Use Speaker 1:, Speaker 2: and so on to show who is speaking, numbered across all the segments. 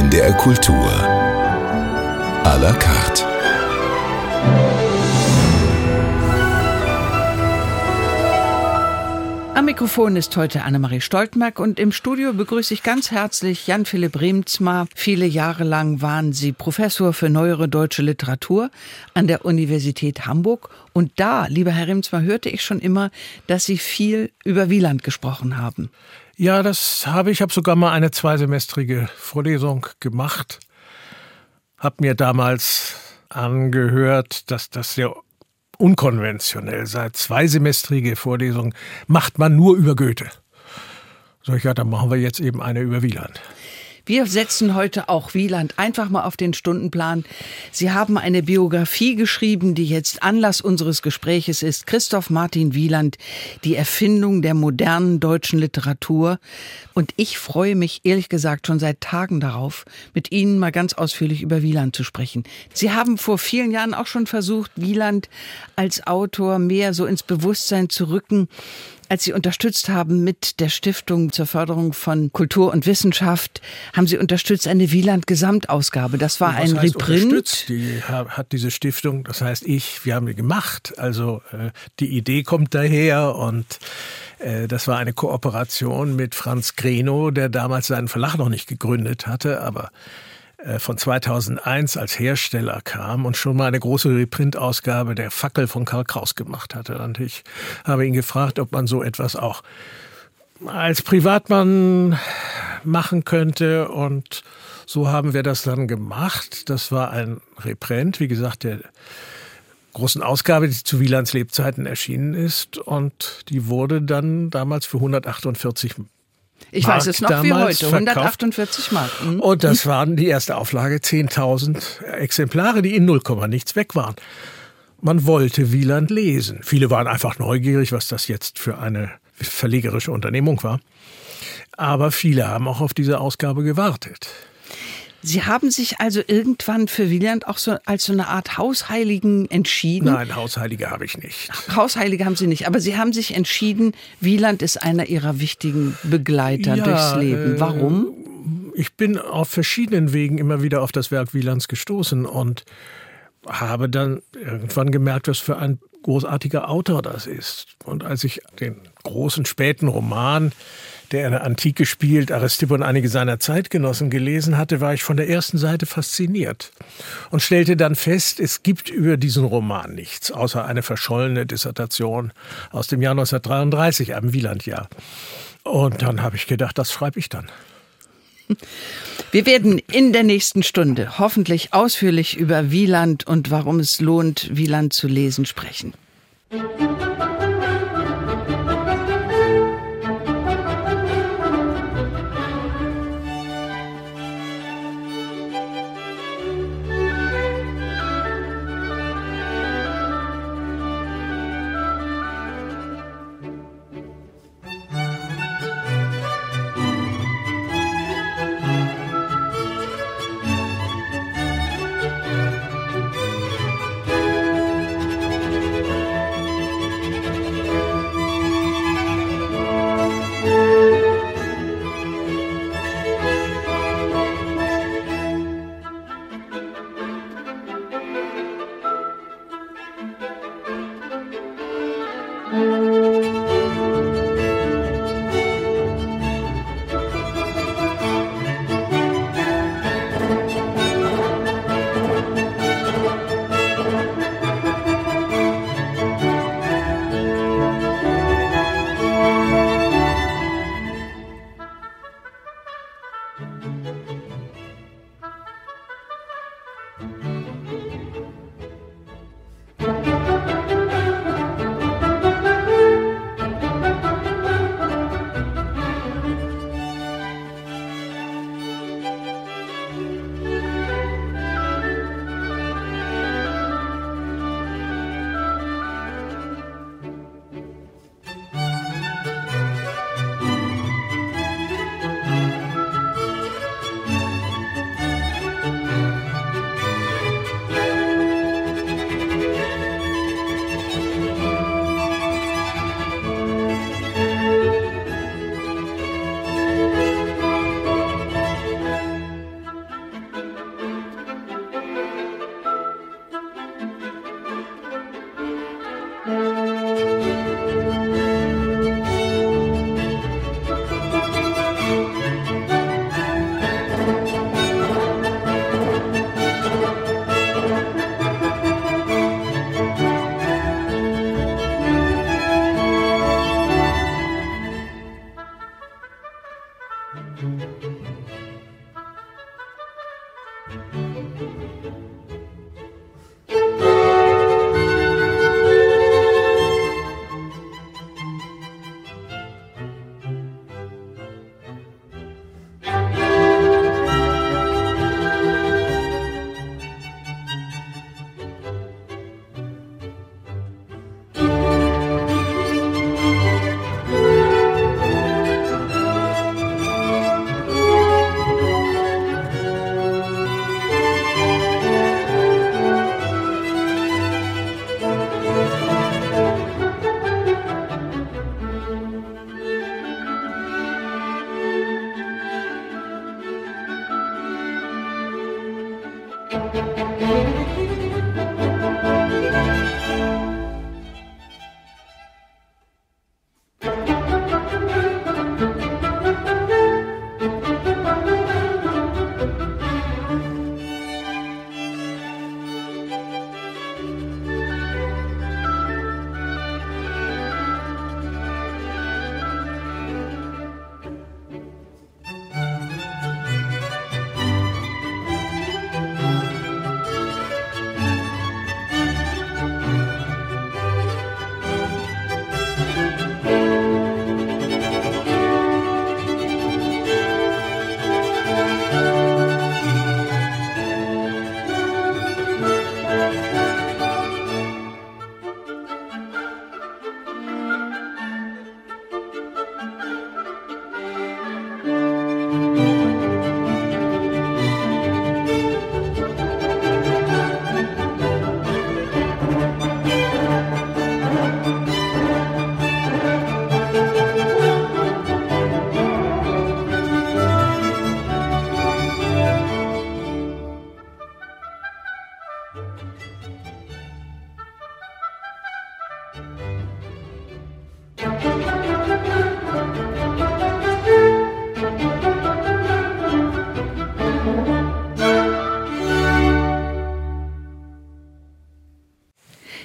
Speaker 1: NDR Kultur. À la carte.
Speaker 2: Am Mikrofon ist heute Annemarie Stoltenberg und im Studio begrüße ich ganz herzlich Jan-Philipp Remzma. Viele Jahre lang waren Sie Professor für neuere deutsche Literatur an der Universität Hamburg. Und da, lieber Herr Remzma, hörte ich schon immer, dass Sie viel über Wieland gesprochen haben.
Speaker 3: Ja, das habe ich. Ich habe sogar mal eine zweisemestrige Vorlesung gemacht. Hab mir damals angehört, dass das sehr unkonventionell sei. Zweisemestrige Vorlesungen macht man nur über Goethe. So, ich ja, dann machen wir jetzt eben eine über Wieland.
Speaker 2: Wir setzen heute auch Wieland einfach mal auf den Stundenplan. Sie haben eine Biografie geschrieben, die jetzt Anlass unseres Gespräches ist. Christoph Martin Wieland, die Erfindung der modernen deutschen Literatur. Und ich freue mich ehrlich gesagt schon seit Tagen darauf, mit Ihnen mal ganz ausführlich über Wieland zu sprechen. Sie haben vor vielen Jahren auch schon versucht, Wieland als Autor mehr so ins Bewusstsein zu rücken als Sie unterstützt haben mit der Stiftung zur Förderung von Kultur und Wissenschaft, haben Sie unterstützt eine Wieland-Gesamtausgabe. Das war ein Reprint.
Speaker 3: Die hat diese Stiftung, das heißt ich, wir haben die gemacht. Also äh, die Idee kommt daher und äh, das war eine Kooperation mit Franz Greno, der damals seinen Verlag noch nicht gegründet hatte, aber von 2001 als Hersteller kam und schon mal eine große Reprint-Ausgabe der Fackel von Karl Kraus gemacht hatte. Und ich habe ihn gefragt, ob man so etwas auch als Privatmann machen könnte. Und so haben wir das dann gemacht. Das war ein Reprint, wie gesagt, der großen Ausgabe, die zu Wielands Lebzeiten erschienen ist. Und die wurde dann damals für 148
Speaker 2: ich Mark weiß es noch wie heute, 148 Mark.
Speaker 3: Mhm. Und das waren die erste Auflage, 10.000 Exemplare, die in 0, nichts weg waren. Man wollte Wieland lesen. Viele waren einfach neugierig, was das jetzt für eine verlegerische Unternehmung war. Aber viele haben auch auf diese Ausgabe gewartet.
Speaker 2: Sie haben sich also irgendwann für Wieland auch so als so eine Art Hausheiligen entschieden?
Speaker 3: Nein, Hausheilige habe ich nicht.
Speaker 2: Hausheilige haben Sie nicht, aber Sie haben sich entschieden, Wieland ist einer Ihrer wichtigen Begleiter ja, durchs Leben. Äh, Warum?
Speaker 3: ich bin auf verschiedenen Wegen immer wieder auf das Werk Wielands gestoßen und habe dann irgendwann gemerkt, was für ein großartiger Autor das ist. Und als ich den großen späten Roman der in der Antike spielt, Aristipp und einige seiner Zeitgenossen gelesen hatte, war ich von der ersten Seite fasziniert und stellte dann fest, es gibt über diesen Roman nichts, außer eine verschollene Dissertation aus dem Jahr 1933, einem Wielandjahr. Und dann habe ich gedacht, das schreibe ich dann.
Speaker 2: Wir werden in der nächsten Stunde hoffentlich ausführlich über Wieland und warum es lohnt, Wieland zu lesen sprechen.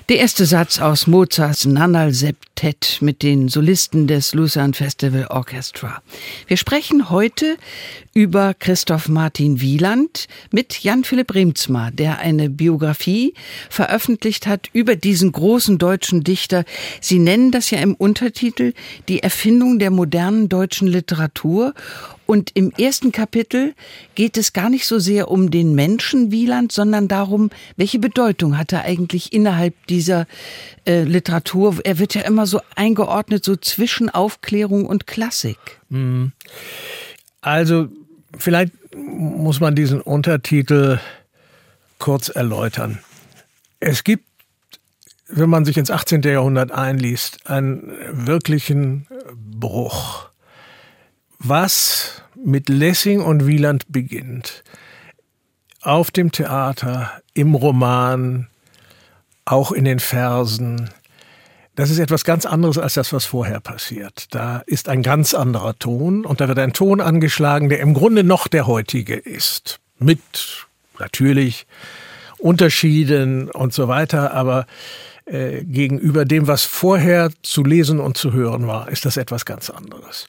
Speaker 2: Der erste Satz aus Mozarts Nannal Septett mit den Solisten des Lucerne Festival Orchestra. Wir sprechen heute über Christoph Martin Wieland mit Jan-Philipp Remzma, der eine Biografie veröffentlicht hat über diesen großen deutschen Dichter. Sie nennen das ja im Untertitel die Erfindung der modernen deutschen Literatur und im ersten Kapitel geht es gar nicht so sehr um den Menschen Wieland, sondern darum, welche Bedeutung hat er eigentlich innerhalb dieser äh, Literatur. Er wird ja immer so eingeordnet, so zwischen Aufklärung und Klassik. Mhm.
Speaker 3: Also vielleicht muss man diesen Untertitel kurz erläutern. Es gibt, wenn man sich ins 18. Jahrhundert einliest, einen wirklichen Bruch was mit Lessing und Wieland beginnt, auf dem Theater, im Roman, auch in den Versen, das ist etwas ganz anderes als das, was vorher passiert. Da ist ein ganz anderer Ton und da wird ein Ton angeschlagen, der im Grunde noch der heutige ist. Mit natürlich Unterschieden und so weiter, aber äh, gegenüber dem, was vorher zu lesen und zu hören war, ist das etwas ganz anderes.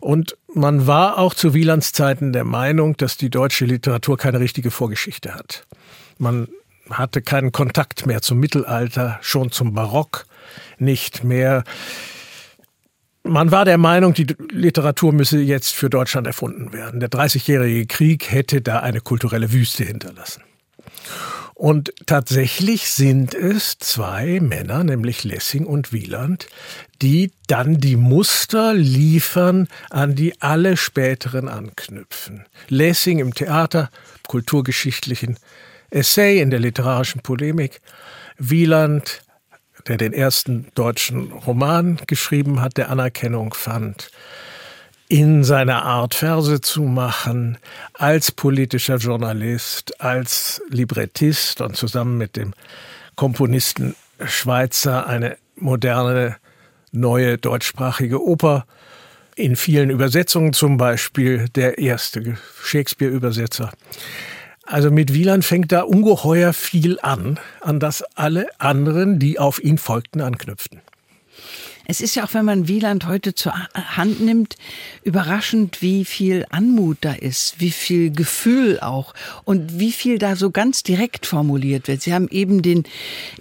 Speaker 3: Und man war auch zu Wielands Zeiten der Meinung, dass die deutsche Literatur keine richtige Vorgeschichte hat. Man hatte keinen Kontakt mehr zum Mittelalter, schon zum Barock nicht mehr. Man war der Meinung, die Literatur müsse jetzt für Deutschland erfunden werden. Der Dreißigjährige Krieg hätte da eine kulturelle Wüste hinterlassen. Und tatsächlich sind es zwei Männer, nämlich Lessing und Wieland, die dann die Muster liefern, an die alle späteren anknüpfen. Lessing im Theater, kulturgeschichtlichen Essay in der literarischen Polemik, Wieland, der den ersten deutschen Roman geschrieben hat, der Anerkennung fand, in seiner Art Verse zu machen, als politischer Journalist, als Librettist und zusammen mit dem Komponisten Schweizer eine moderne, neue deutschsprachige Oper in vielen Übersetzungen, zum Beispiel der erste Shakespeare-Übersetzer. Also mit Wieland fängt da ungeheuer viel an, an das alle anderen, die auf ihn folgten, anknüpften.
Speaker 2: Es ist ja auch, wenn man Wieland heute zur Hand nimmt, überraschend, wie viel Anmut da ist, wie viel Gefühl auch und wie viel da so ganz direkt formuliert wird. Sie haben eben den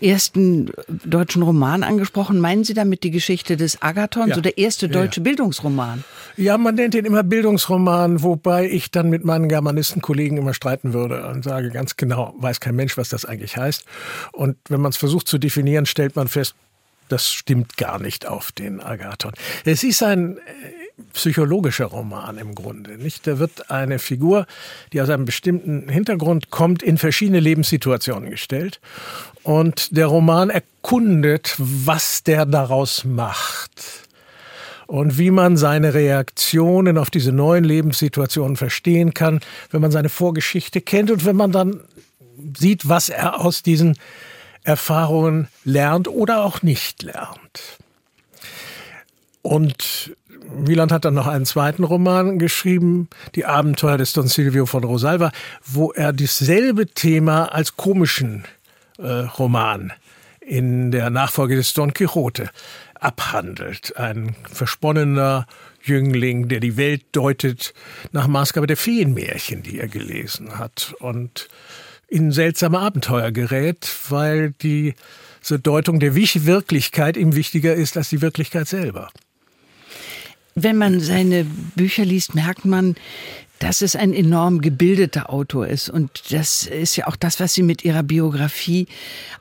Speaker 2: ersten deutschen Roman angesprochen. Meinen Sie damit die Geschichte des Agathon, ja. so der erste deutsche ja. Bildungsroman?
Speaker 3: Ja, man nennt ihn immer Bildungsroman, wobei ich dann mit meinen Germanistenkollegen immer streiten würde und sage ganz genau, weiß kein Mensch, was das eigentlich heißt. Und wenn man es versucht zu definieren, stellt man fest, das stimmt gar nicht auf den Agathon. Es ist ein äh, psychologischer Roman im Grunde, nicht? Da wird eine Figur, die aus einem bestimmten Hintergrund kommt, in verschiedene Lebenssituationen gestellt. Und der Roman erkundet, was der daraus macht. Und wie man seine Reaktionen auf diese neuen Lebenssituationen verstehen kann, wenn man seine Vorgeschichte kennt und wenn man dann sieht, was er aus diesen Erfahrungen lernt oder auch nicht lernt. Und Wieland hat dann noch einen zweiten Roman geschrieben, Die Abenteuer des Don Silvio von Rosalva, wo er dasselbe Thema als komischen äh, Roman in der Nachfolge des Don Quixote abhandelt. Ein versponnener Jüngling, der die Welt deutet nach Maßgabe der Feenmärchen, die er gelesen hat. Und in seltsame Abenteuer gerät, weil die so Deutung der Wirklichkeit ihm wichtiger ist als die Wirklichkeit selber.
Speaker 2: Wenn man seine Bücher liest, merkt man, dass es ein enorm gebildeter Autor ist. Und das ist ja auch das, was Sie mit Ihrer Biografie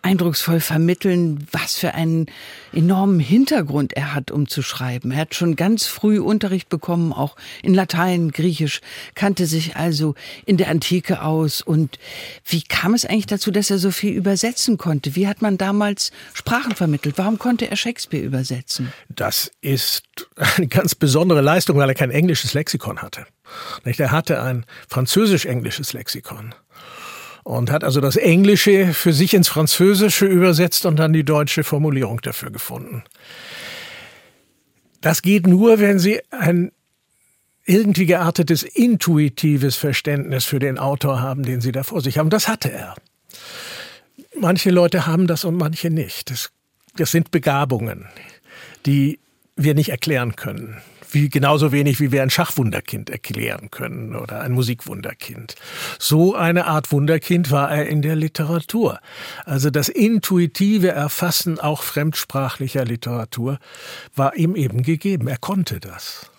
Speaker 2: eindrucksvoll vermitteln, was für einen enormen Hintergrund er hat, um zu schreiben. Er hat schon ganz früh Unterricht bekommen, auch in Latein, Griechisch, kannte sich also in der Antike aus. Und wie kam es eigentlich dazu, dass er so viel übersetzen konnte? Wie hat man damals Sprachen vermittelt? Warum konnte er Shakespeare übersetzen?
Speaker 3: Das ist eine ganz besondere Leistung, weil er kein englisches Lexikon hatte. Er hatte ein französisch-englisches Lexikon und hat also das Englische für sich ins Französische übersetzt und dann die deutsche Formulierung dafür gefunden. Das geht nur, wenn Sie ein irgendwie geartetes intuitives Verständnis für den Autor haben, den Sie da vor sich haben. Das hatte er. Manche Leute haben das und manche nicht. Das, das sind Begabungen, die wir nicht erklären können wie genauso wenig wie wir ein Schachwunderkind erklären können oder ein Musikwunderkind. So eine Art Wunderkind war er in der Literatur. Also das intuitive Erfassen auch fremdsprachlicher Literatur war ihm eben gegeben. Er konnte das.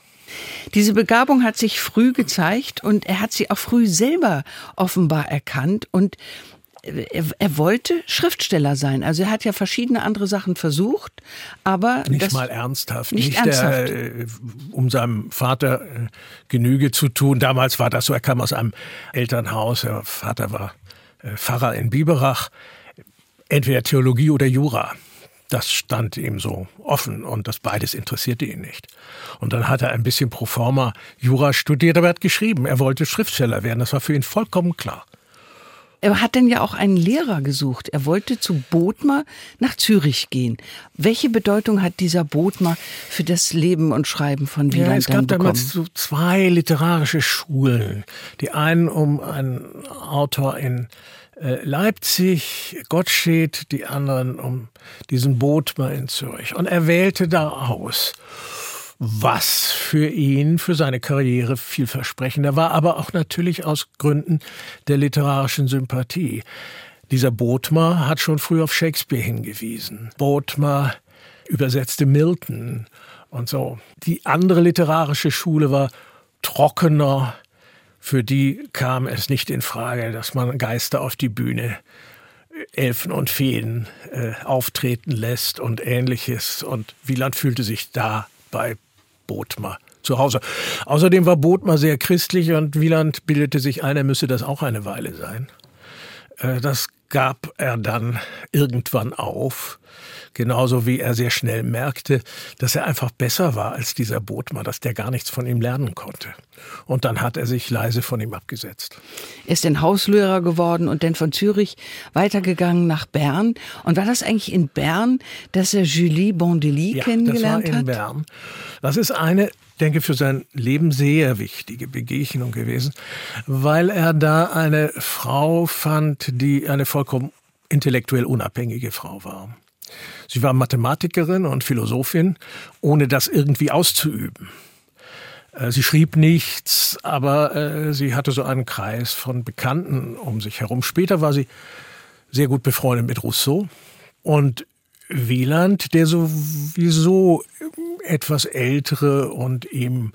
Speaker 2: Diese Begabung hat sich früh gezeigt und er hat sie auch früh selber offenbar erkannt und er, er, wollte Schriftsteller sein. Also er hat ja verschiedene andere Sachen versucht, aber
Speaker 3: nicht mal ernsthaft,
Speaker 2: nicht, nicht ernsthaft.
Speaker 3: Der, äh, um seinem Vater äh, Genüge zu tun. Damals war das so. Er kam aus einem Elternhaus. Der Vater war äh, Pfarrer in Biberach. Entweder Theologie oder Jura. Das stand ihm so offen und das beides interessierte ihn nicht. Und dann hat er ein bisschen pro forma Jura studiert, aber er hat geschrieben. Er wollte Schriftsteller werden. Das war für ihn vollkommen klar.
Speaker 2: Er hat dann ja auch einen Lehrer gesucht. Er wollte zu Bodmer nach Zürich gehen. Welche Bedeutung hat dieser Bodmer für das Leben und Schreiben von Wieland ja,
Speaker 3: es gab damals so zwei literarische Schulen. Die einen um einen Autor in äh, Leipzig, Gottsched, die anderen um diesen Bodmer in Zürich. Und er wählte da aus was für ihn, für seine Karriere vielversprechender war, aber auch natürlich aus Gründen der literarischen Sympathie. Dieser Bodmer hat schon früh auf Shakespeare hingewiesen. Bodmer übersetzte Milton und so. Die andere literarische Schule war trockener. Für die kam es nicht in Frage, dass man Geister auf die Bühne Elfen und Feen äh, auftreten lässt und ähnliches. Und Wieland fühlte sich da bei Bodmer zu Hause. Außerdem war Bodmer sehr christlich und Wieland bildete sich ein, er müsse das auch eine Weile sein. Äh, das gab er dann irgendwann auf. Genauso wie er sehr schnell merkte, dass er einfach besser war als dieser Bodmer, dass der gar nichts von ihm lernen konnte. Und dann hat er sich leise von ihm abgesetzt.
Speaker 2: Er ist dann Hauslehrer geworden und dann von Zürich weitergegangen nach Bern. Und war das eigentlich in Bern, dass er Julie Bondelli ja, kennengelernt
Speaker 3: das war in
Speaker 2: hat?
Speaker 3: Bern. Das ist eine denke, für sein Leben sehr wichtige Begegnung gewesen, weil er da eine Frau fand, die eine vollkommen intellektuell unabhängige Frau war. Sie war Mathematikerin und Philosophin, ohne das irgendwie auszuüben. Äh, sie schrieb nichts, aber äh, sie hatte so einen Kreis von Bekannten um sich herum. Später war sie sehr gut befreundet mit Rousseau und Wieland, der sowieso etwas ältere und ihm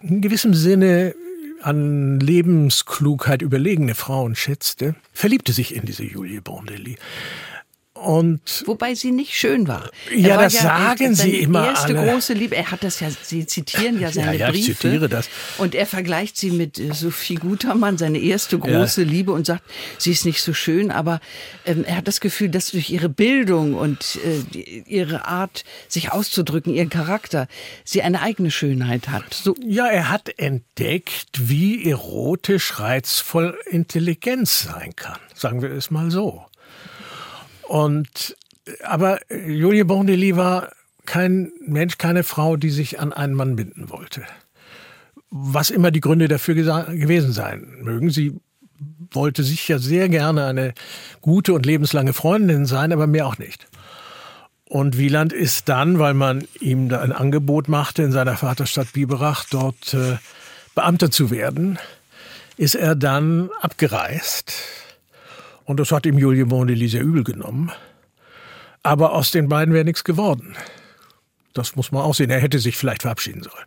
Speaker 3: in gewissem Sinne an Lebensklugheit überlegene Frauen schätzte, verliebte sich in diese Julie Bondelli.
Speaker 2: Und Wobei sie nicht schön war.
Speaker 3: ja, war das ja sagen sie immer
Speaker 2: erste
Speaker 3: alle.
Speaker 2: große Liebe. Er hat das ja, sie zitieren ja seine
Speaker 3: ja, ja,
Speaker 2: Briefe.
Speaker 3: Ich zitiere das.
Speaker 2: Und er vergleicht sie mit äh, Sophie Gutermann, seine erste große ja. Liebe, und sagt, sie ist nicht so schön, aber ähm, er hat das Gefühl, dass durch ihre Bildung und äh, ihre Art, sich auszudrücken, ihren Charakter, sie eine eigene Schönheit hat.
Speaker 3: So. Ja, er hat entdeckt, wie erotisch reizvoll Intelligenz sein kann. Sagen wir es mal so. Und, aber Julie Bondelli war kein Mensch, keine Frau, die sich an einen Mann binden wollte. Was immer die Gründe dafür gewesen sein mögen. Sie wollte sicher sehr gerne eine gute und lebenslange Freundin sein, aber mehr auch nicht. Und Wieland ist dann, weil man ihm da ein Angebot machte, in seiner Vaterstadt Biberach dort äh, Beamter zu werden, ist er dann abgereist und das hat ihm Julie Mondeli sehr übel genommen. Aber aus den beiden wäre nichts geworden. Das muss man auch sehen. Er hätte sich vielleicht verabschieden sollen.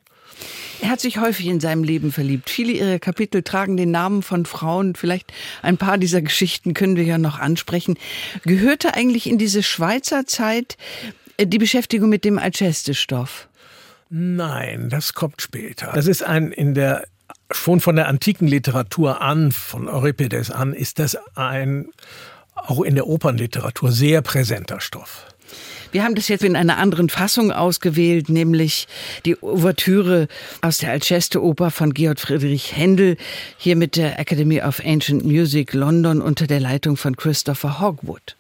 Speaker 2: Er hat sich häufig in seinem Leben verliebt. Viele ihrer Kapitel tragen den Namen von Frauen. Vielleicht ein paar dieser Geschichten können wir ja noch ansprechen. Gehörte eigentlich in diese Schweizer Zeit äh, die Beschäftigung mit dem Alceste-Stoff?
Speaker 3: Nein, das kommt später. Das ist ein in der schon von der antiken Literatur an, von Euripides an, ist das ein auch in der Opernliteratur sehr präsenter Stoff.
Speaker 2: Wir haben das jetzt in einer anderen Fassung ausgewählt, nämlich die Ouvertüre aus der Alceste-Oper von Georg Friedrich Händel, hier mit der Academy of Ancient Music London unter der Leitung von Christopher Hogwood.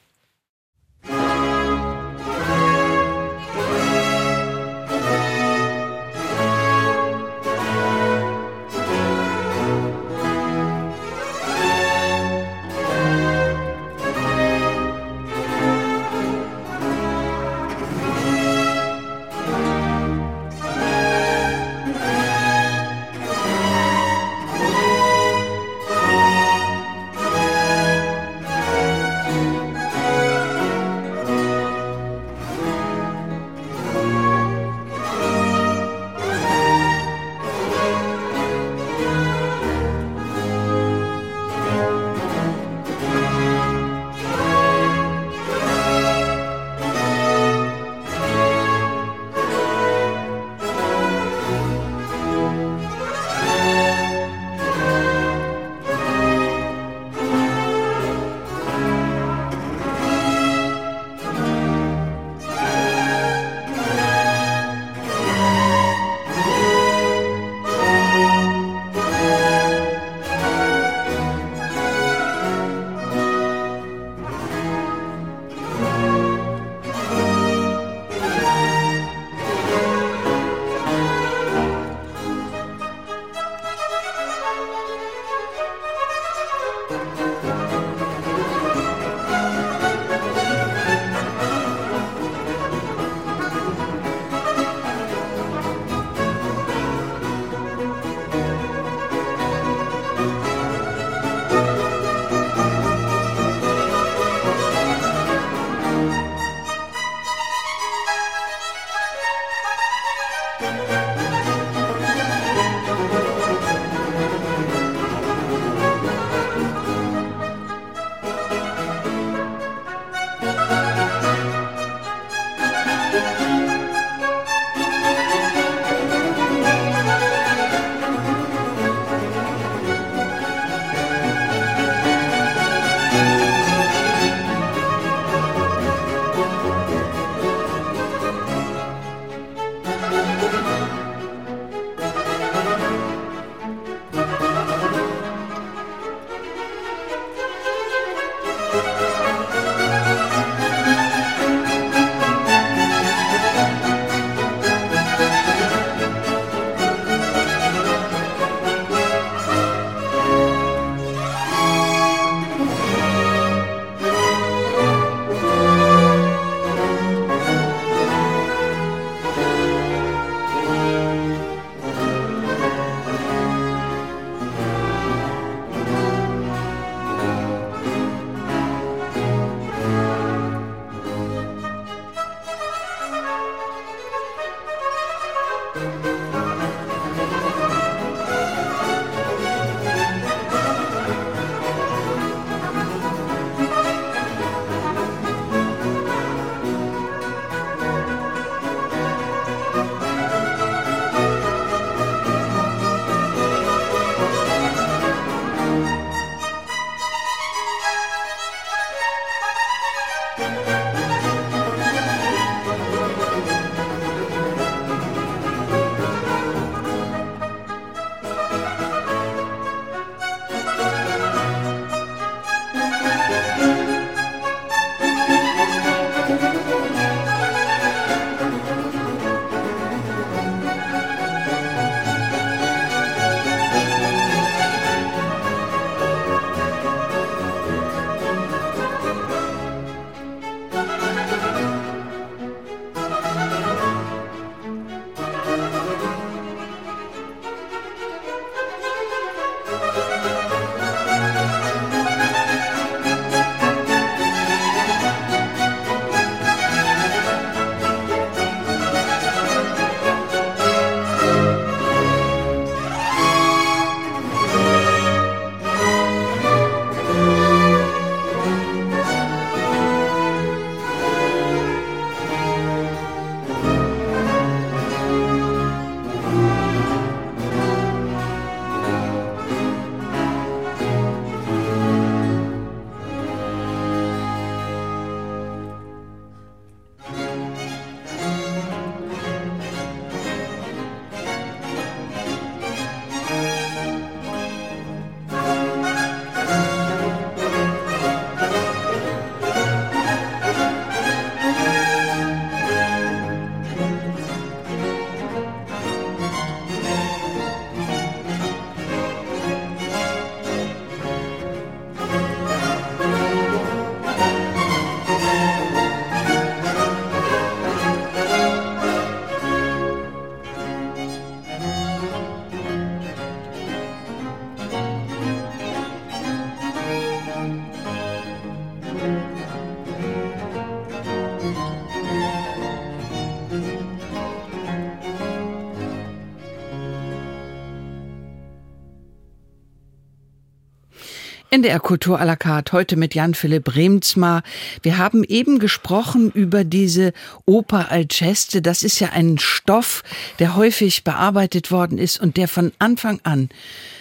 Speaker 2: NDR Kultur à la carte, heute mit Jan-Philipp Remsmar. Wir haben eben gesprochen über diese Oper Alceste. Das ist ja ein Stoff, der häufig bearbeitet worden ist und der von Anfang an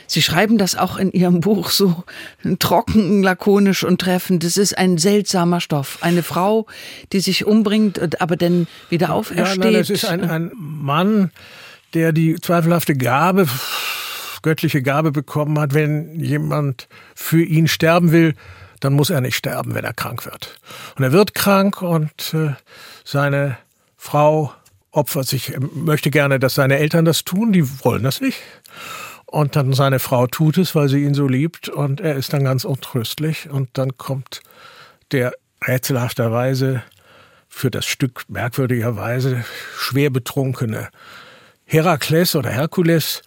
Speaker 2: Sie schreiben das auch in Ihrem Buch so trocken, lakonisch und treffend. Das ist ein seltsamer Stoff. Eine Frau, die sich umbringt, aber dann wieder aufersteht.
Speaker 3: Ja, nein, es ist ein, ein Mann, der die zweifelhafte Gabe göttliche Gabe bekommen hat, wenn jemand für ihn sterben will, dann muss er nicht sterben, wenn er krank wird. Und er wird krank und äh, seine Frau opfert sich, möchte gerne, dass seine Eltern das tun, die wollen das nicht. Und dann seine Frau tut es, weil sie ihn so liebt und er ist dann ganz untröstlich und dann kommt der rätselhafterweise für das Stück merkwürdigerweise schwer betrunkene Herakles oder Herkules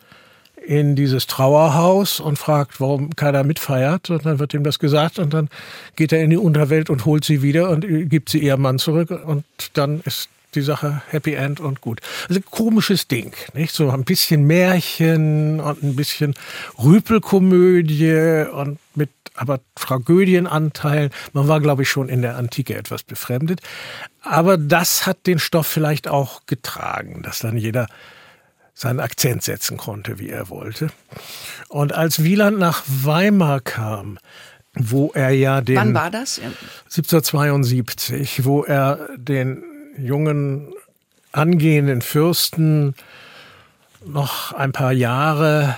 Speaker 3: in dieses Trauerhaus und fragt, warum keiner mitfeiert. Und dann wird ihm das gesagt und dann geht er in die Unterwelt und holt sie wieder und gibt sie ihrem Mann zurück und dann ist die Sache Happy End und gut. Also komisches Ding, nicht? So ein bisschen Märchen und ein bisschen Rüpelkomödie und mit aber Tragödienanteilen. Man war, glaube ich, schon in der Antike etwas befremdet. Aber das hat den Stoff vielleicht auch getragen, dass dann jeder seinen Akzent setzen konnte, wie er wollte. Und als Wieland nach Weimar kam, wo er ja den.
Speaker 2: Wann war das?
Speaker 3: 1772, wo er den jungen angehenden Fürsten noch ein paar Jahre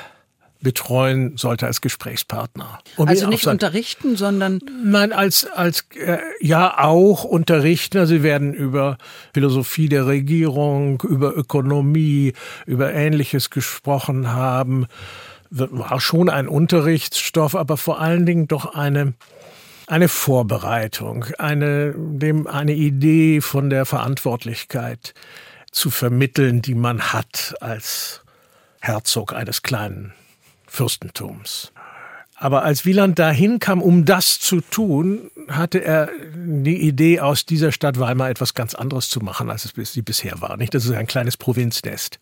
Speaker 3: betreuen sollte als Gesprächspartner.
Speaker 2: Um also nicht unterrichten, sondern
Speaker 3: nein, als als äh, ja auch unterrichten. Also sie werden über Philosophie der Regierung, über Ökonomie, über Ähnliches gesprochen haben. War schon ein Unterrichtsstoff, aber vor allen Dingen doch eine eine Vorbereitung, eine dem eine Idee von der Verantwortlichkeit zu vermitteln, die man hat als Herzog eines kleinen Fürstentums. Aber als Wieland dahin kam, um das zu tun, hatte er die Idee, aus dieser Stadt Weimar etwas ganz anderes zu machen, als es sie bisher war. Nicht? Das ist ein kleines Provinznest,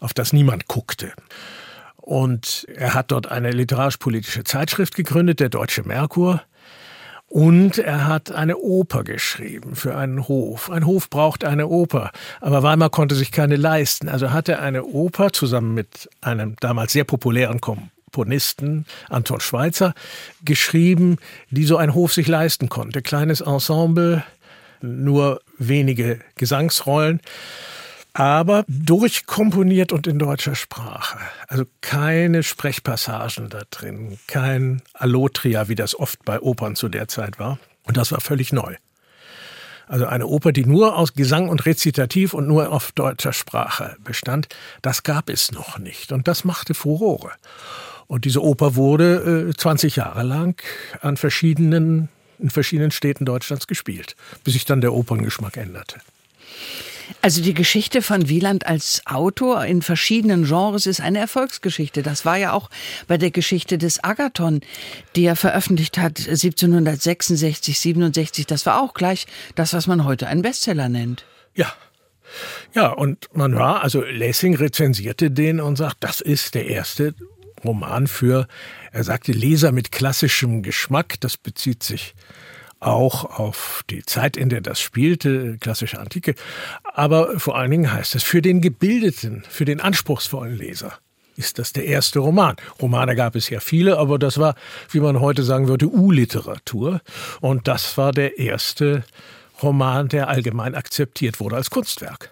Speaker 3: auf das niemand guckte. Und er hat dort eine literarisch-politische Zeitschrift gegründet, der Deutsche Merkur. Und er hat eine Oper geschrieben für einen Hof. Ein Hof braucht eine Oper, aber Weimar konnte sich keine leisten. Also hat er eine Oper zusammen mit einem damals sehr populären Komponisten, Anton Schweitzer, geschrieben, die so ein Hof sich leisten konnte. Kleines Ensemble, nur wenige Gesangsrollen aber durchkomponiert und in deutscher Sprache. Also keine Sprechpassagen da drin, kein Allotria, wie das oft bei Opern zu der Zeit war. Und das war völlig neu. Also eine Oper, die nur aus Gesang und Rezitativ und nur auf deutscher Sprache bestand, das gab es noch nicht. Und das machte Furore. Und diese Oper wurde äh, 20 Jahre lang an verschiedenen, in verschiedenen Städten Deutschlands gespielt, bis sich dann der Operngeschmack änderte.
Speaker 2: Also die Geschichte von Wieland als Autor in verschiedenen Genres ist eine Erfolgsgeschichte. Das war ja auch bei der Geschichte des Agathon, die er veröffentlicht hat 1766, 67. Das war auch gleich das, was man heute einen Bestseller nennt.
Speaker 3: Ja. Ja, und man war, also Lessing rezensierte den und sagt, das ist der erste Roman für, er sagte, Leser mit klassischem Geschmack. Das bezieht sich auch auf die Zeit, in der das spielte, klassische Antike. Aber vor allen Dingen heißt es für den gebildeten, für den anspruchsvollen Leser ist das der erste Roman. Romane gab es ja viele, aber das war, wie man heute sagen würde, U-Literatur. Und das war der erste Roman, der allgemein akzeptiert wurde als Kunstwerk.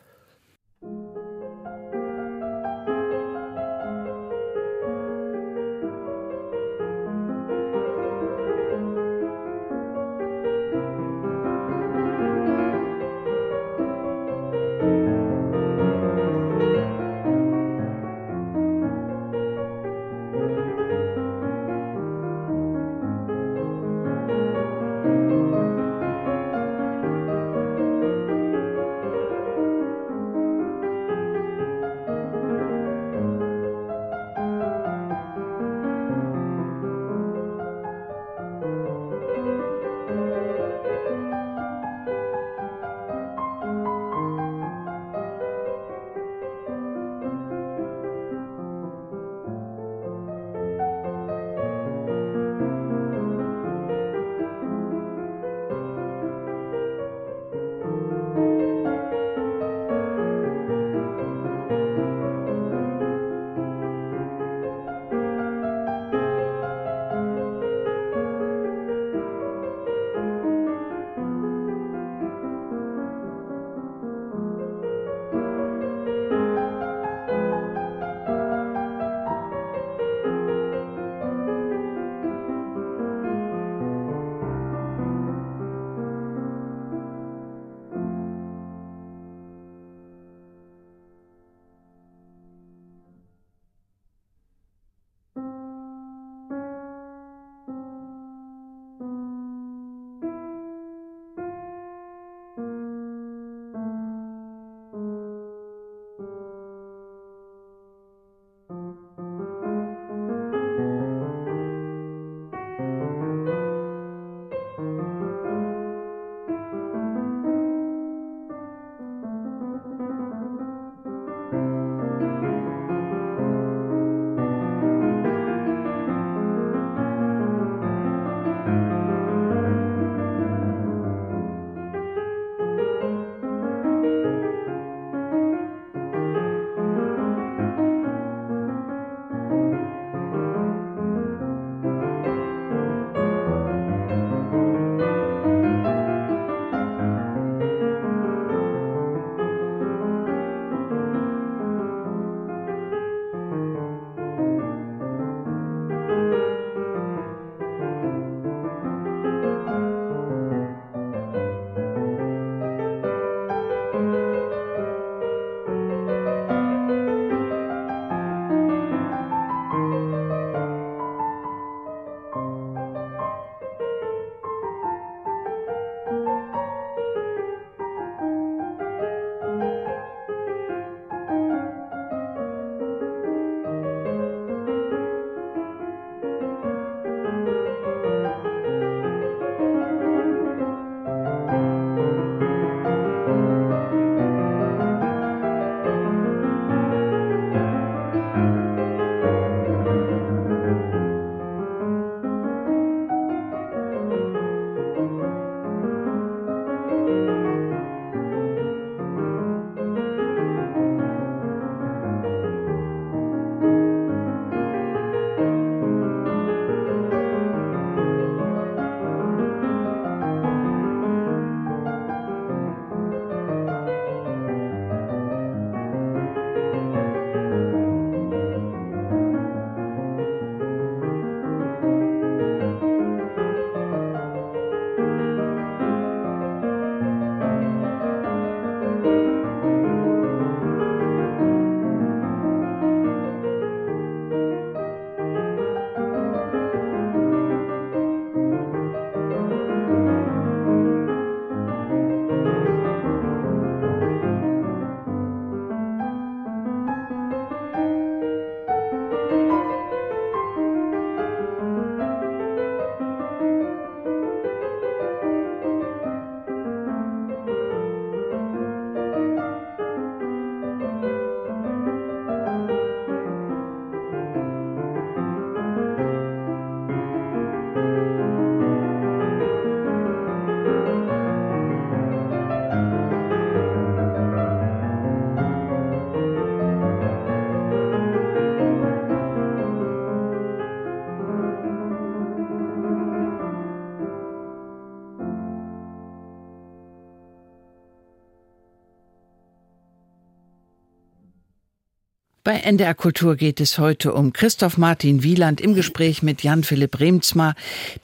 Speaker 2: Bei NDR Kultur geht es heute um Christoph Martin Wieland im Gespräch mit Jan-Philipp Remzmar,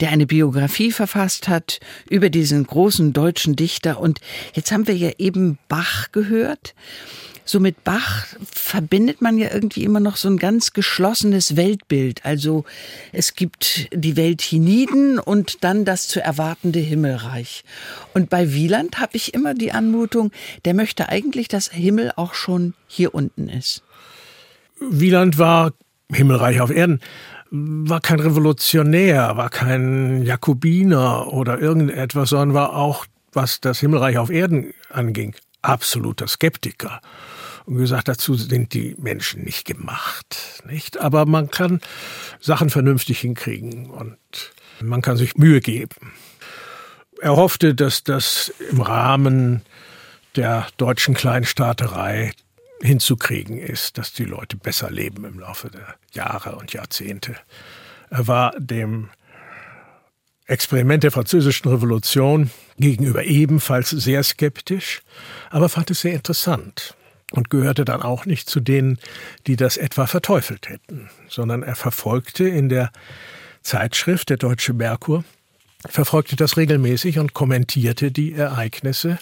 Speaker 2: der eine Biografie verfasst hat über diesen großen deutschen Dichter. Und jetzt haben wir ja eben Bach gehört. So mit Bach verbindet man ja irgendwie immer noch so ein ganz geschlossenes Weltbild. Also es gibt die Welt hienieden und dann das zu erwartende Himmelreich. Und bei Wieland habe ich immer die Anmutung, der möchte eigentlich, dass Himmel auch schon hier unten ist.
Speaker 3: Wieland war Himmelreich auf Erden, war kein Revolutionär, war kein Jakobiner oder irgendetwas, sondern war auch, was das Himmelreich auf Erden anging, absoluter Skeptiker. Und gesagt, dazu sind die Menschen nicht gemacht, nicht? Aber man kann Sachen vernünftig hinkriegen und man kann sich Mühe geben. Er hoffte, dass das im Rahmen der deutschen Kleinstaaterei hinzukriegen ist, dass die Leute besser leben im Laufe der Jahre und Jahrzehnte. Er war dem Experiment der französischen Revolution gegenüber ebenfalls sehr skeptisch, aber fand es sehr interessant und gehörte dann auch nicht zu denen, die das etwa verteufelt hätten, sondern er verfolgte in der Zeitschrift der Deutsche Merkur, verfolgte das regelmäßig und kommentierte die Ereignisse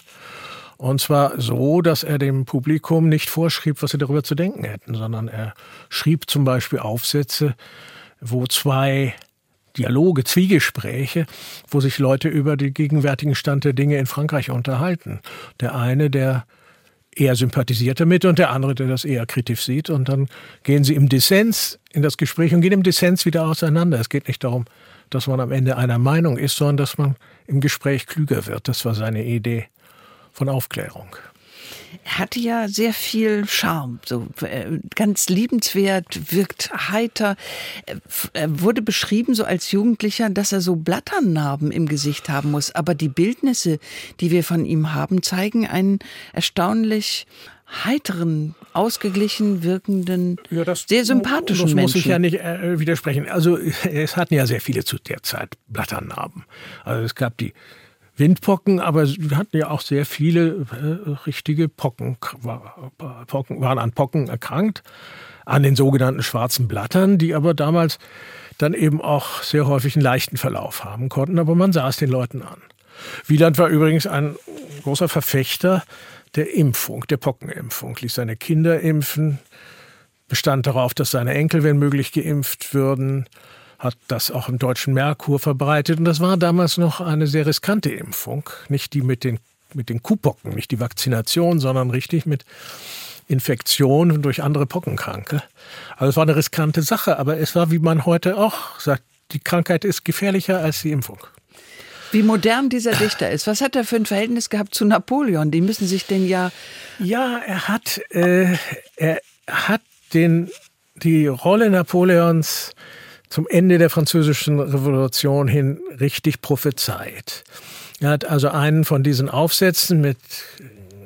Speaker 3: und zwar so, dass er dem Publikum nicht vorschrieb, was sie darüber zu denken hätten, sondern er schrieb zum Beispiel Aufsätze, wo zwei Dialoge, Zwiegespräche, wo sich Leute über den gegenwärtigen Stand der Dinge in Frankreich unterhalten. Der eine, der eher sympathisiert damit und der andere, der das eher kritisch sieht. Und dann gehen sie im Dissens in das Gespräch und gehen im Dissens wieder auseinander. Es geht nicht darum, dass man am Ende einer Meinung ist, sondern dass man im Gespräch klüger wird. Das war seine Idee von Aufklärung.
Speaker 2: Er hatte ja sehr viel Charme, so äh, ganz liebenswert, wirkt heiter. Er wurde beschrieben so als Jugendlicher, dass er so Blatternarben im Gesicht haben muss. Aber die Bildnisse, die wir von ihm haben, zeigen einen erstaunlich heiteren, ausgeglichen wirkenden, ja, das, sehr sympathischen das Menschen.
Speaker 3: Das muss ich ja nicht äh, widersprechen. Also es hatten ja sehr viele zu der Zeit Blatternarben. Also es gab die Windpocken, aber wir hatten ja auch sehr viele äh, richtige Pocken, Pocken, waren an Pocken erkrankt, an den sogenannten schwarzen Blattern, die aber damals dann eben auch sehr häufig einen leichten Verlauf haben konnten, aber man sah es den Leuten an. Wieland war übrigens ein großer Verfechter der Impfung, der Pockenimpfung, ließ seine Kinder impfen, bestand darauf, dass seine Enkel, wenn möglich, geimpft würden hat das auch im deutschen Merkur verbreitet. Und das war damals noch eine sehr riskante Impfung. Nicht die mit den, mit den Kuhpocken, nicht die Vakzination, sondern richtig mit Infektion durch andere Pockenkranke. Also es war eine riskante Sache, aber es war, wie man heute auch sagt, die Krankheit ist gefährlicher als die Impfung.
Speaker 2: Wie modern dieser Dichter ist. Was hat er für ein Verhältnis gehabt zu Napoleon? Die müssen sich denn ja.
Speaker 3: Ja, er hat, äh, er hat den, die Rolle Napoleons zum Ende der französischen Revolution hin richtig prophezeit. Er hat also einen von diesen Aufsätzen mit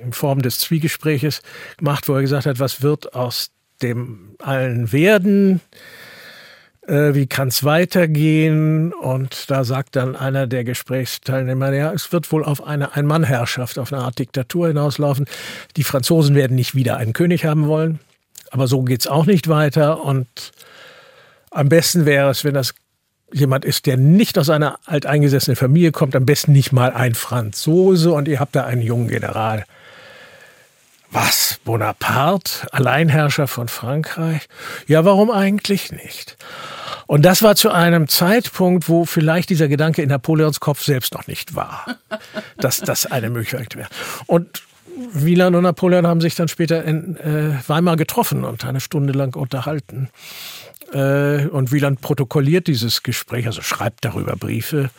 Speaker 3: in Form des Zwiegespräches gemacht, wo er gesagt hat, was wird aus dem allen werden? Äh, wie kann es weitergehen? Und da sagt dann einer der Gesprächsteilnehmer, ja, es wird wohl auf eine Ein-Mann-Herrschaft, auf eine Art Diktatur hinauslaufen. Die Franzosen werden nicht wieder einen König haben wollen, aber so geht es auch nicht weiter. Und am besten wäre es, wenn das jemand ist, der nicht aus einer alteingesessenen Familie kommt, am besten nicht mal ein Franzose und ihr habt da einen jungen General. Was? Bonaparte? Alleinherrscher von Frankreich? Ja, warum eigentlich nicht? Und das war zu einem Zeitpunkt, wo vielleicht dieser Gedanke in Napoleons Kopf selbst noch nicht war, dass das eine Möglichkeit wäre. Und Wieland und Napoleon haben sich dann später in äh, Weimar getroffen und eine Stunde lang unterhalten. Äh, und Wieland protokolliert dieses Gespräch, also schreibt darüber Briefe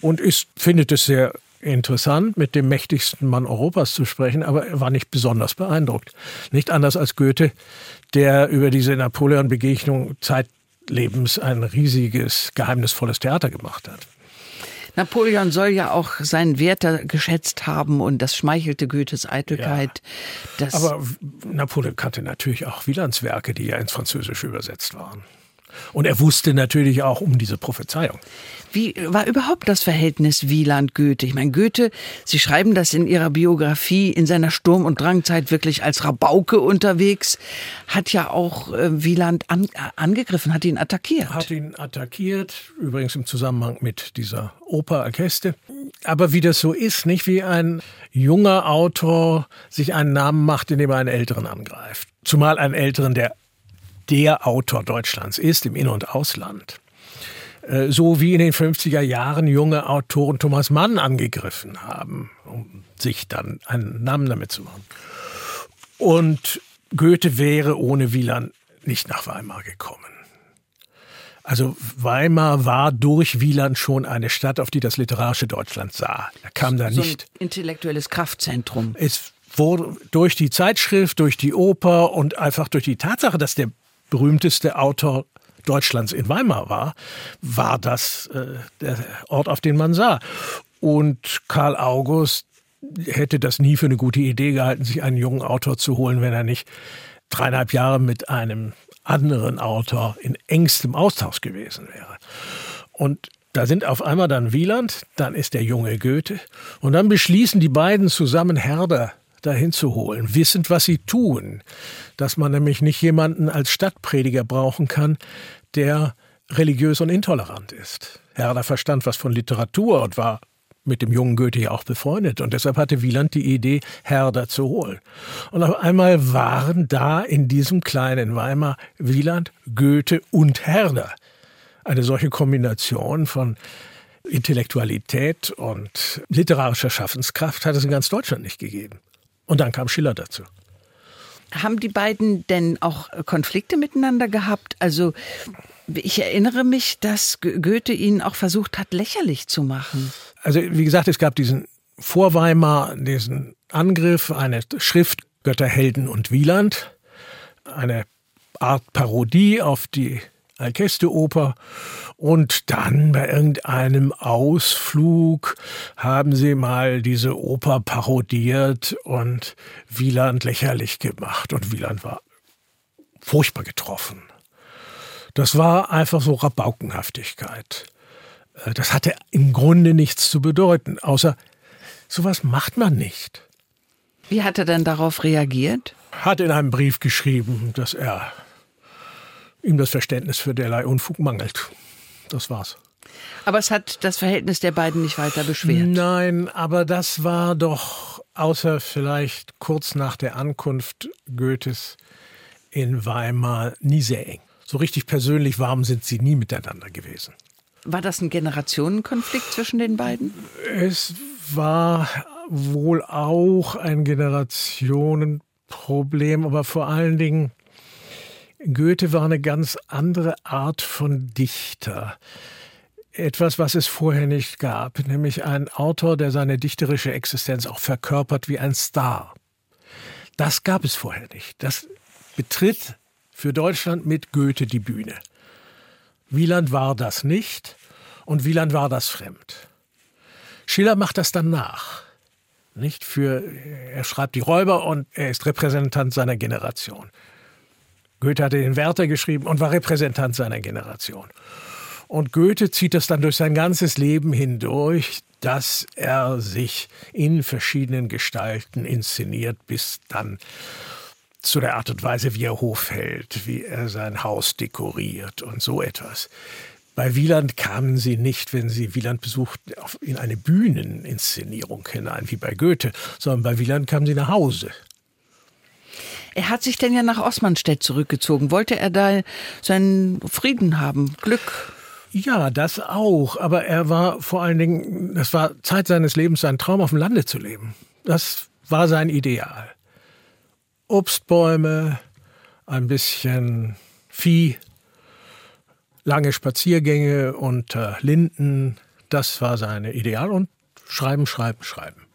Speaker 3: und ist, findet es sehr interessant, mit dem mächtigsten Mann Europas zu sprechen, aber er war nicht besonders beeindruckt. Nicht anders als Goethe, der über diese Napoleon-Begegnung zeitlebens ein riesiges, geheimnisvolles Theater gemacht hat.
Speaker 2: Napoleon soll ja auch seinen Werther geschätzt haben und das schmeichelte Goethes Eitelkeit.
Speaker 3: Ja. Aber Napoleon kannte natürlich auch Wielands Werke, die ja ins Französische übersetzt waren. Und er wusste natürlich auch um diese Prophezeiung.
Speaker 2: Wie war überhaupt das Verhältnis Wieland-Goethe? Ich meine, Goethe, Sie schreiben das in Ihrer Biografie, in seiner Sturm- und Drangzeit wirklich als Rabauke unterwegs, hat ja auch äh, Wieland an, angegriffen, hat ihn attackiert.
Speaker 3: Hat ihn attackiert, übrigens im Zusammenhang mit dieser Oper Alceste. Aber wie das so ist, nicht wie ein junger Autor sich einen Namen macht, indem er einen Älteren angreift. Zumal einen Älteren, der der Autor Deutschlands ist, im In- und Ausland. Äh, so wie in den 50er Jahren junge Autoren Thomas Mann angegriffen haben, um sich dann einen Namen damit zu machen. Und Goethe wäre ohne Wieland nicht nach Weimar gekommen. Also Weimar war durch Wieland schon eine Stadt, auf die das literarische Deutschland sah. Er kam da
Speaker 2: so
Speaker 3: nicht.
Speaker 2: Ein intellektuelles Kraftzentrum.
Speaker 3: Es wurde durch die Zeitschrift, durch die Oper und einfach durch die Tatsache, dass der berühmteste Autor Deutschlands in Weimar war, war das äh, der Ort, auf den man sah. Und Karl August hätte das nie für eine gute Idee gehalten, sich einen jungen Autor zu holen, wenn er nicht dreieinhalb Jahre mit einem anderen Autor in engstem Austausch gewesen wäre. Und da sind auf einmal dann Wieland, dann ist der junge Goethe und dann beschließen die beiden zusammen Herder dahin zu holen, wissend, was sie tun, dass man nämlich nicht jemanden als Stadtprediger brauchen kann, der religiös und intolerant ist. Herder verstand was von Literatur und war mit dem jungen Goethe ja auch befreundet. Und deshalb hatte Wieland die Idee, Herder zu holen. Und auf einmal waren da in diesem kleinen Weimar Wieland, Goethe und Herder. Eine solche Kombination von Intellektualität und literarischer Schaffenskraft hat es in ganz Deutschland nicht gegeben. Und dann kam Schiller dazu.
Speaker 2: Haben die beiden denn auch Konflikte miteinander gehabt? Also ich erinnere mich, dass Goethe ihn auch versucht hat, lächerlich zu machen.
Speaker 3: Also wie gesagt, es gab diesen vor Weimar, diesen Angriff, eine Schrift Götter, Helden und Wieland, eine Art Parodie auf die Alceste-Oper. Und dann bei irgendeinem Ausflug haben sie mal diese Oper parodiert und Wieland lächerlich gemacht. Und Wieland war furchtbar getroffen. Das war einfach so Rabaukenhaftigkeit. Äh, das hatte im Grunde nichts zu bedeuten, außer sowas macht man nicht.
Speaker 2: Wie hat er denn darauf reagiert?
Speaker 3: Hat in einem Brief geschrieben, dass er ihm das Verständnis für derlei Unfug mangelt. Das war's.
Speaker 2: Aber es hat das Verhältnis der beiden nicht weiter beschwert.
Speaker 3: Nein, aber das war doch, außer vielleicht kurz nach der Ankunft Goethes in Weimar, nie sehr eng. So richtig persönlich warm sind sie nie miteinander gewesen.
Speaker 2: War das ein Generationenkonflikt zwischen den beiden?
Speaker 3: Es war wohl auch ein Generationenproblem, aber vor allen Dingen Goethe war eine ganz andere Art von Dichter. Etwas, was es vorher nicht gab, nämlich ein Autor, der seine dichterische Existenz auch verkörpert wie ein Star. Das gab es vorher nicht. Das betritt für Deutschland mit Goethe die Bühne. Wieland war das nicht und Wieland war das fremd. Schiller macht das dann nach. Nicht für, er schreibt die Räuber und er ist Repräsentant seiner Generation. Goethe hatte den Werther geschrieben und war Repräsentant seiner Generation. Und Goethe zieht das dann durch sein ganzes Leben hindurch, dass er sich in verschiedenen Gestalten inszeniert, bis dann zu der Art und Weise, wie er Hof hält, wie er sein Haus dekoriert und so etwas. Bei Wieland kamen sie nicht, wenn sie Wieland besuchten, in eine Bühneninszenierung hinein, wie bei Goethe, sondern bei Wieland kamen sie nach Hause.
Speaker 2: Er hat sich denn ja nach Osmanstedt zurückgezogen. Wollte er da seinen Frieden haben, Glück?
Speaker 3: Ja, das auch. Aber er war vor allen Dingen, das war Zeit seines Lebens sein Traum, auf dem Lande zu leben. Das war sein Ideal. Obstbäume, ein bisschen Vieh, lange Spaziergänge unter Linden, das war sein Ideal. Und schreiben, schreiben, schreiben.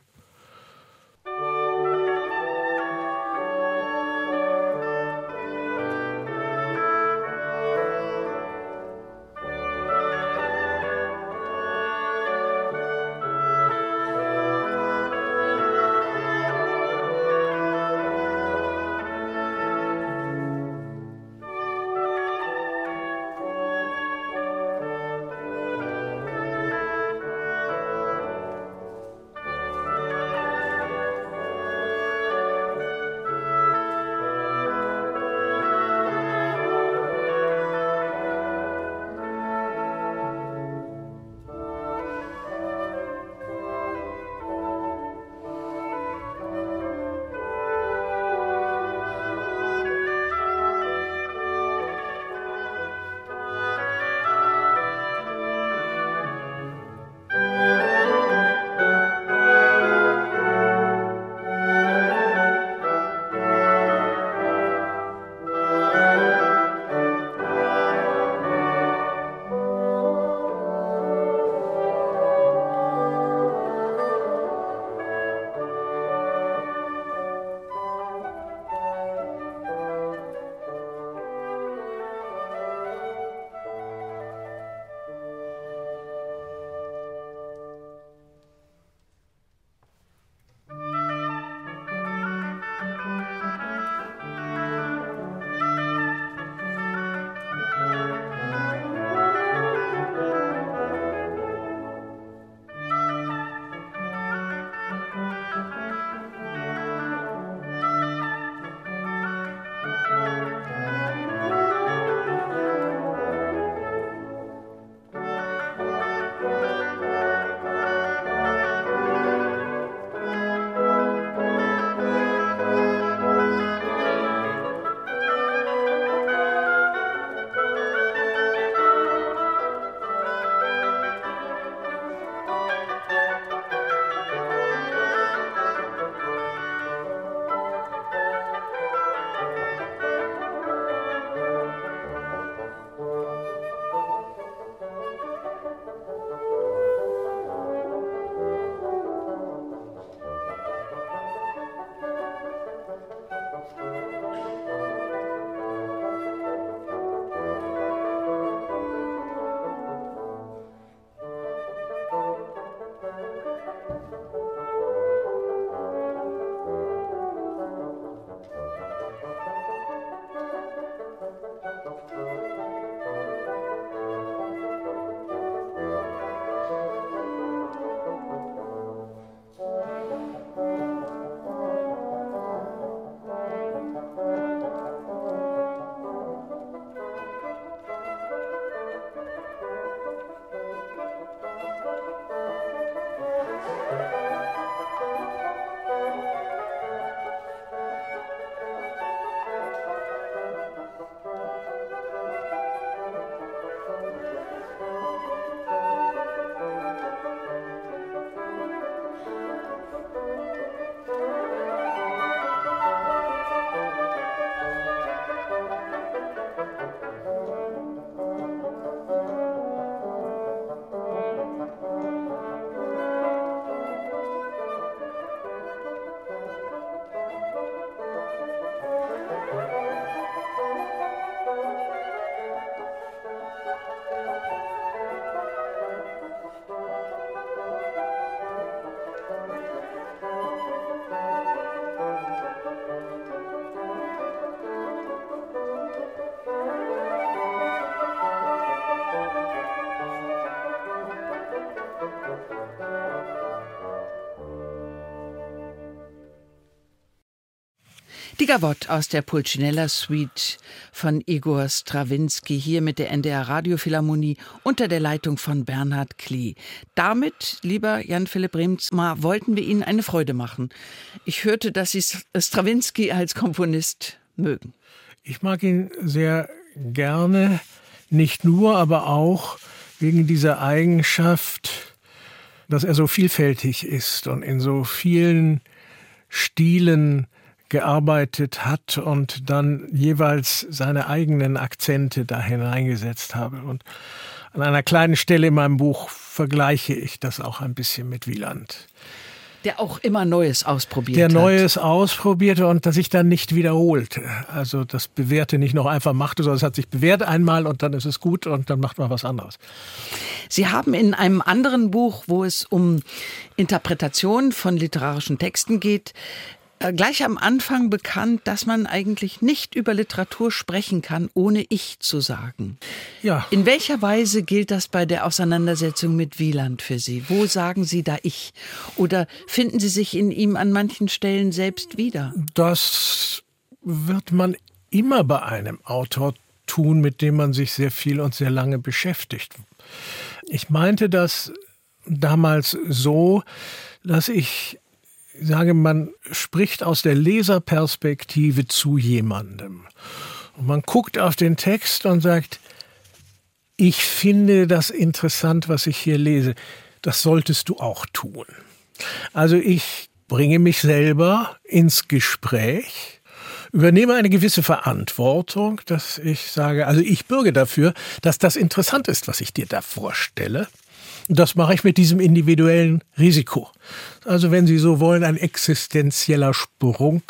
Speaker 2: Die Gavotte aus der Pulcinella Suite von Igor Strawinski hier mit der NDR Radiophilharmonie unter der Leitung von Bernhard Klee. Damit, lieber Jan-Philipp Remsmar, wollten wir Ihnen eine Freude machen. Ich hörte, dass Sie Strawinski als Komponist mögen.
Speaker 3: Ich mag ihn sehr gerne, nicht nur, aber auch wegen dieser Eigenschaft, dass er so vielfältig ist und in so vielen Stilen gearbeitet hat und dann jeweils seine eigenen Akzente da hineingesetzt habe. Und an einer kleinen Stelle in meinem Buch vergleiche ich das auch ein bisschen mit Wieland.
Speaker 2: Der auch immer Neues ausprobiert
Speaker 3: Der
Speaker 2: hat.
Speaker 3: Neues ausprobierte und das sich dann nicht wiederholte. Also das Bewährte nicht noch einfach machte, sondern es hat sich bewährt einmal und dann ist es gut und dann macht man was anderes.
Speaker 2: Sie haben in einem anderen Buch, wo es um Interpretation von literarischen Texten geht, gleich am Anfang bekannt, dass man eigentlich nicht über Literatur sprechen kann, ohne Ich zu sagen.
Speaker 3: Ja.
Speaker 2: In welcher Weise gilt das bei der Auseinandersetzung mit Wieland für Sie? Wo sagen Sie da Ich? Oder finden Sie sich in ihm an manchen Stellen selbst wieder?
Speaker 3: Das wird man immer bei einem Autor tun, mit dem man sich sehr viel und sehr lange beschäftigt. Ich meinte das damals so, dass ich sage, man spricht aus der Leserperspektive zu jemandem. Und man guckt auf den Text und sagt, ich finde das interessant, was ich hier lese. Das solltest du auch tun. Also ich bringe mich selber ins Gespräch, übernehme eine gewisse Verantwortung, dass ich sage, also ich bürge dafür, dass das interessant ist, was ich dir da vorstelle. Das mache ich mit diesem individuellen Risiko. Also wenn Sie so wollen, ein existenzieller Sprung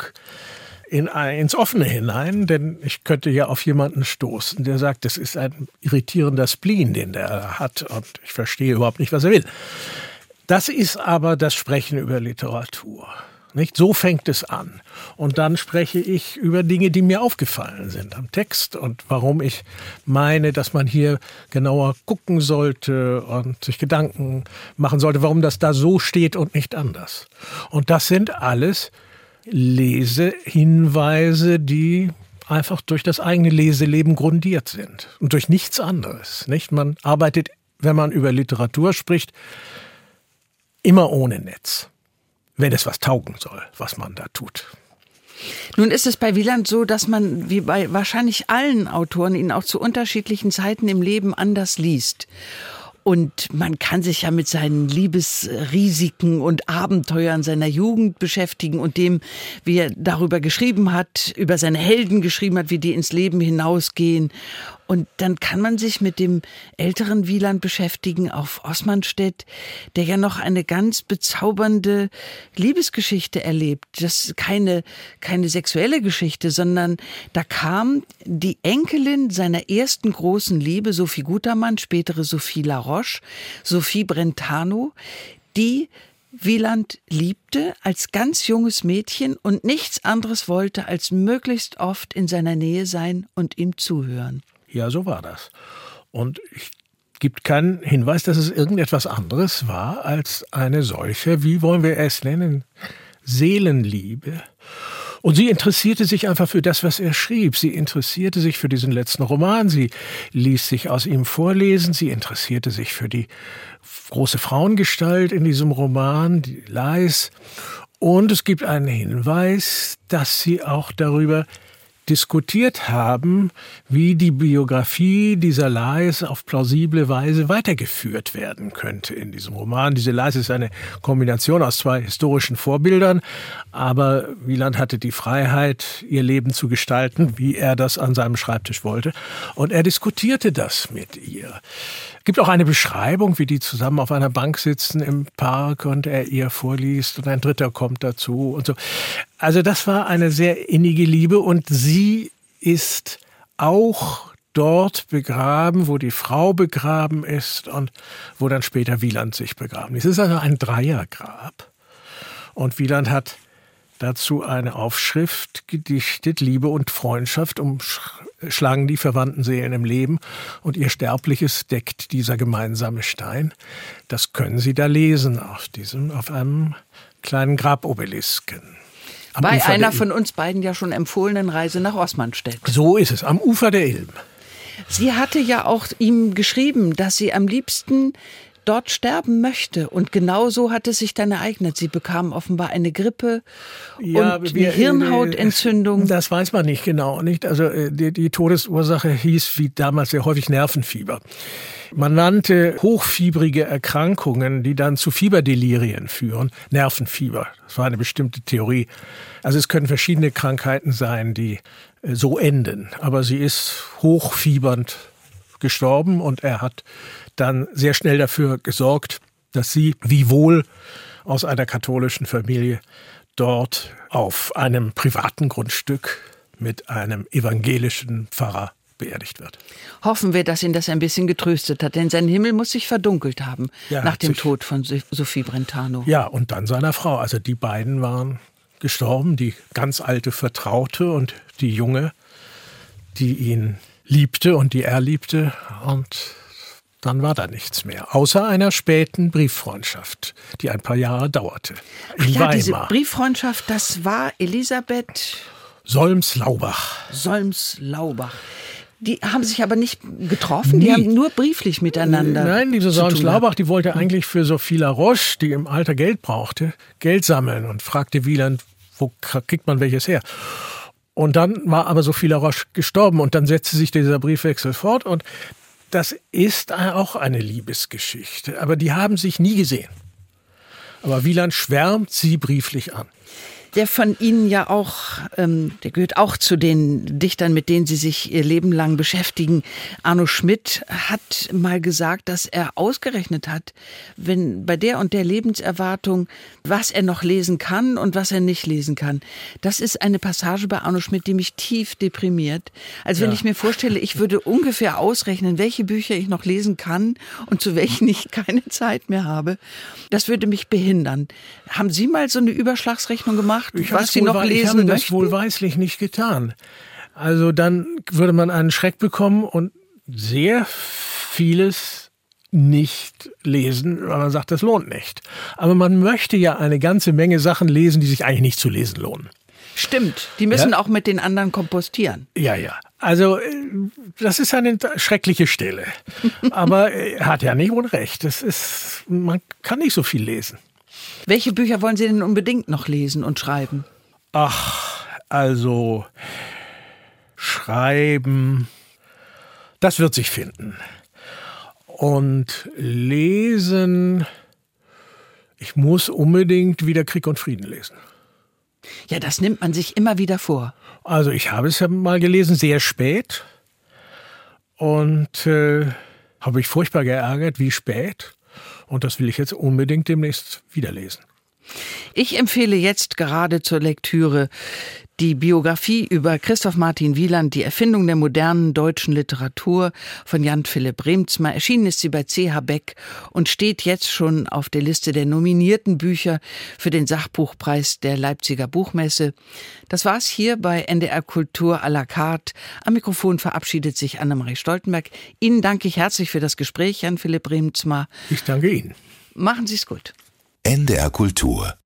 Speaker 3: in, ins Offene hinein, denn ich könnte ja auf jemanden stoßen, der sagt, das ist ein irritierender Spleen, den der hat und ich verstehe überhaupt nicht, was er will. Das ist aber das Sprechen über Literatur. Nicht? So fängt es an. Und dann spreche ich über Dinge, die mir aufgefallen sind am Text und warum ich meine, dass man hier genauer gucken sollte und sich Gedanken machen sollte, warum das da so steht und nicht anders. Und das sind alles Lesehinweise, die einfach durch das eigene Leseleben grundiert sind und durch nichts anderes. Nicht? Man arbeitet, wenn man über Literatur spricht, immer ohne Netz wenn es was taugen soll, was man da tut.
Speaker 2: Nun ist es bei Wieland so, dass man, wie bei wahrscheinlich allen Autoren, ihn auch zu unterschiedlichen Zeiten im Leben anders liest. Und man kann sich ja mit seinen Liebesrisiken und Abenteuern seiner Jugend beschäftigen und dem, wie er darüber geschrieben hat, über seine Helden geschrieben hat, wie die ins Leben hinausgehen. Und dann kann man sich mit dem älteren Wieland beschäftigen auf Osmanstedt, der ja noch eine ganz bezaubernde Liebesgeschichte erlebt. Das ist keine, keine sexuelle Geschichte, sondern da kam die Enkelin seiner ersten großen Liebe, Sophie Gutermann, spätere Sophie Laroche, Sophie Brentano, die Wieland liebte als ganz junges Mädchen und nichts anderes wollte, als möglichst oft in seiner Nähe sein und ihm zuhören.
Speaker 3: Ja, so war das. Und es gibt keinen Hinweis, dass es irgendetwas anderes war als eine solche, wie wollen wir es nennen, Seelenliebe. Und sie interessierte sich einfach für das, was er schrieb. Sie interessierte sich für diesen letzten Roman. Sie ließ sich aus ihm vorlesen. Sie interessierte sich für die große Frauengestalt in diesem Roman, die Leis. Und es gibt einen Hinweis, dass sie auch darüber diskutiert haben, wie die Biografie dieser Lais auf plausible Weise weitergeführt werden könnte in diesem Roman. Diese Lais ist eine Kombination aus zwei historischen Vorbildern, aber Wieland hatte die Freiheit, ihr Leben zu gestalten, wie er das an seinem Schreibtisch wollte. Und er diskutierte das mit ihr. Es gibt auch eine Beschreibung, wie die zusammen auf einer Bank sitzen im Park und er ihr vorliest und ein Dritter kommt dazu und so. Also das war eine sehr innige Liebe und sie ist auch dort begraben, wo die Frau begraben ist und wo dann später Wieland sich begraben ist. Es ist also ein Dreiergrab. Und Wieland hat dazu eine Aufschrift gedichtet, Liebe und Freundschaft umschlagen die verwandten Seelen im Leben und ihr Sterbliches deckt dieser gemeinsame Stein. Das können Sie da lesen auf diesem, auf einem kleinen Grabobelisken. Am
Speaker 2: Bei
Speaker 3: Ufer
Speaker 2: einer von uns beiden ja schon empfohlenen Reise nach Osmanstedt.
Speaker 3: So ist es, am Ufer der Ilm.
Speaker 2: Sie hatte ja auch ihm geschrieben, dass sie am liebsten dort sterben möchte. Und genau so hat es sich dann ereignet. Sie bekam offenbar eine Grippe und eine Hirnhautentzündung.
Speaker 3: Das weiß man nicht genau. Nicht? Also äh, die, die Todesursache hieß wie damals sehr häufig Nervenfieber. Man nannte hochfiebrige Erkrankungen, die dann zu Fieberdelirien führen, Nervenfieber. Das war eine bestimmte Theorie. Also es können verschiedene Krankheiten sein, die äh, so enden. Aber sie ist hochfiebernd gestorben und er hat dann sehr schnell dafür gesorgt, dass sie, wie wohl aus einer katholischen Familie, dort auf einem privaten Grundstück mit einem evangelischen Pfarrer beerdigt wird.
Speaker 2: Hoffen wir, dass ihn das ein bisschen getröstet hat, denn sein Himmel muss sich verdunkelt haben
Speaker 3: Ja,
Speaker 2: nach dem Tod von Sophie Brentano.
Speaker 3: Ja, und dann seiner Frau. Also die beiden waren gestorben, die ganz alte Vertraute und die junge, die ihn liebte und die er liebte. Und dann war da nichts mehr, außer einer späten Brieffreundschaft, die ein paar Jahre dauerte. In
Speaker 2: ja, diese
Speaker 3: Weimar,
Speaker 2: Brieffreundschaft, das war Elisabeth
Speaker 3: Solms-Laubach.
Speaker 2: Solms-Laubach. Die haben sich aber nicht getroffen, die
Speaker 3: Nie.
Speaker 2: haben nur brieflich miteinander.
Speaker 3: Nein, diese. Solms-Laubach, die wollte eigentlich für Sophie Laroche, die im Alter Geld brauchte, Geld sammeln und fragte Wieland, wo kriegt man welches her? Und dann war aber Sophie Laroche gestorben und dann setzte sich dieser Briefwechsel fort und das ist auch eine Liebesgeschichte, aber die haben sich nie gesehen. Aber Wieland schwärmt sie brieflich an.
Speaker 2: Der von Ihnen ja auch, ähm, der gehört auch zu den Dichtern, mit denen Sie sich Ihr Leben lang beschäftigen. Arno Schmidt hat mal gesagt, dass er ausgerechnet hat, wenn bei der und der Lebenserwartung, was er noch lesen kann und was er nicht lesen kann. Das ist eine Passage bei Arno Schmidt, die mich tief deprimiert. Also wenn
Speaker 3: Ja.
Speaker 2: ich mir vorstelle, ich würde ungefähr ausrechnen, welche Bücher ich noch lesen kann und zu welchen ich keine Zeit mehr habe, das würde mich behindern. Haben Sie mal so eine Überschlagsrechnung gemacht,
Speaker 3: Ich
Speaker 2: was Sie noch
Speaker 3: wei- ich
Speaker 2: lesen
Speaker 3: habe das
Speaker 2: möchten?
Speaker 3: wohlweislich nicht getan. Also dann würde man einen Schreck bekommen und sehr vieles nicht lesen, weil man sagt, das lohnt nicht. Aber man möchte ja eine ganze Menge Sachen lesen, die sich eigentlich nicht zu lesen lohnen.
Speaker 2: Stimmt, die müssen
Speaker 3: Ja.
Speaker 2: auch mit den anderen kompostieren.
Speaker 3: Ja, ja. Also äh, das ist eine schreckliche Stelle. Aber er hat ja nicht unrecht. Das ist, man kann nicht so viel lesen.
Speaker 2: Welche Bücher wollen Sie denn unbedingt noch lesen und schreiben?
Speaker 3: Ach, also schreiben, das wird sich finden. Und lesen, ich muss unbedingt wieder Krieg und Frieden lesen.
Speaker 2: Ja, das nimmt man sich immer wieder vor.
Speaker 3: Also ich habe es ja mal gelesen, sehr spät. Und äh, habe mich furchtbar geärgert, wie spät. Und das will ich jetzt unbedingt demnächst wieder lesen.
Speaker 2: Ich empfehle jetzt gerade zur Lektüre die Biografie über Christoph Martin Wieland, die Erfindung der modernen deutschen Literatur von Jan Philipp Remzma. Erschienen ist sie bei CH Beck und steht jetzt schon auf der Liste der nominierten Bücher für den Sachbuchpreis der Leipziger Buchmesse. Das war's hier bei NDR Kultur à la carte. Am Mikrofon verabschiedet sich Annemarie Stoltenberg. Ihnen danke ich herzlich für das Gespräch, Jan Philipp Remzma.
Speaker 3: Ich danke Ihnen.
Speaker 2: Machen Sie's gut.
Speaker 1: NDR Kultur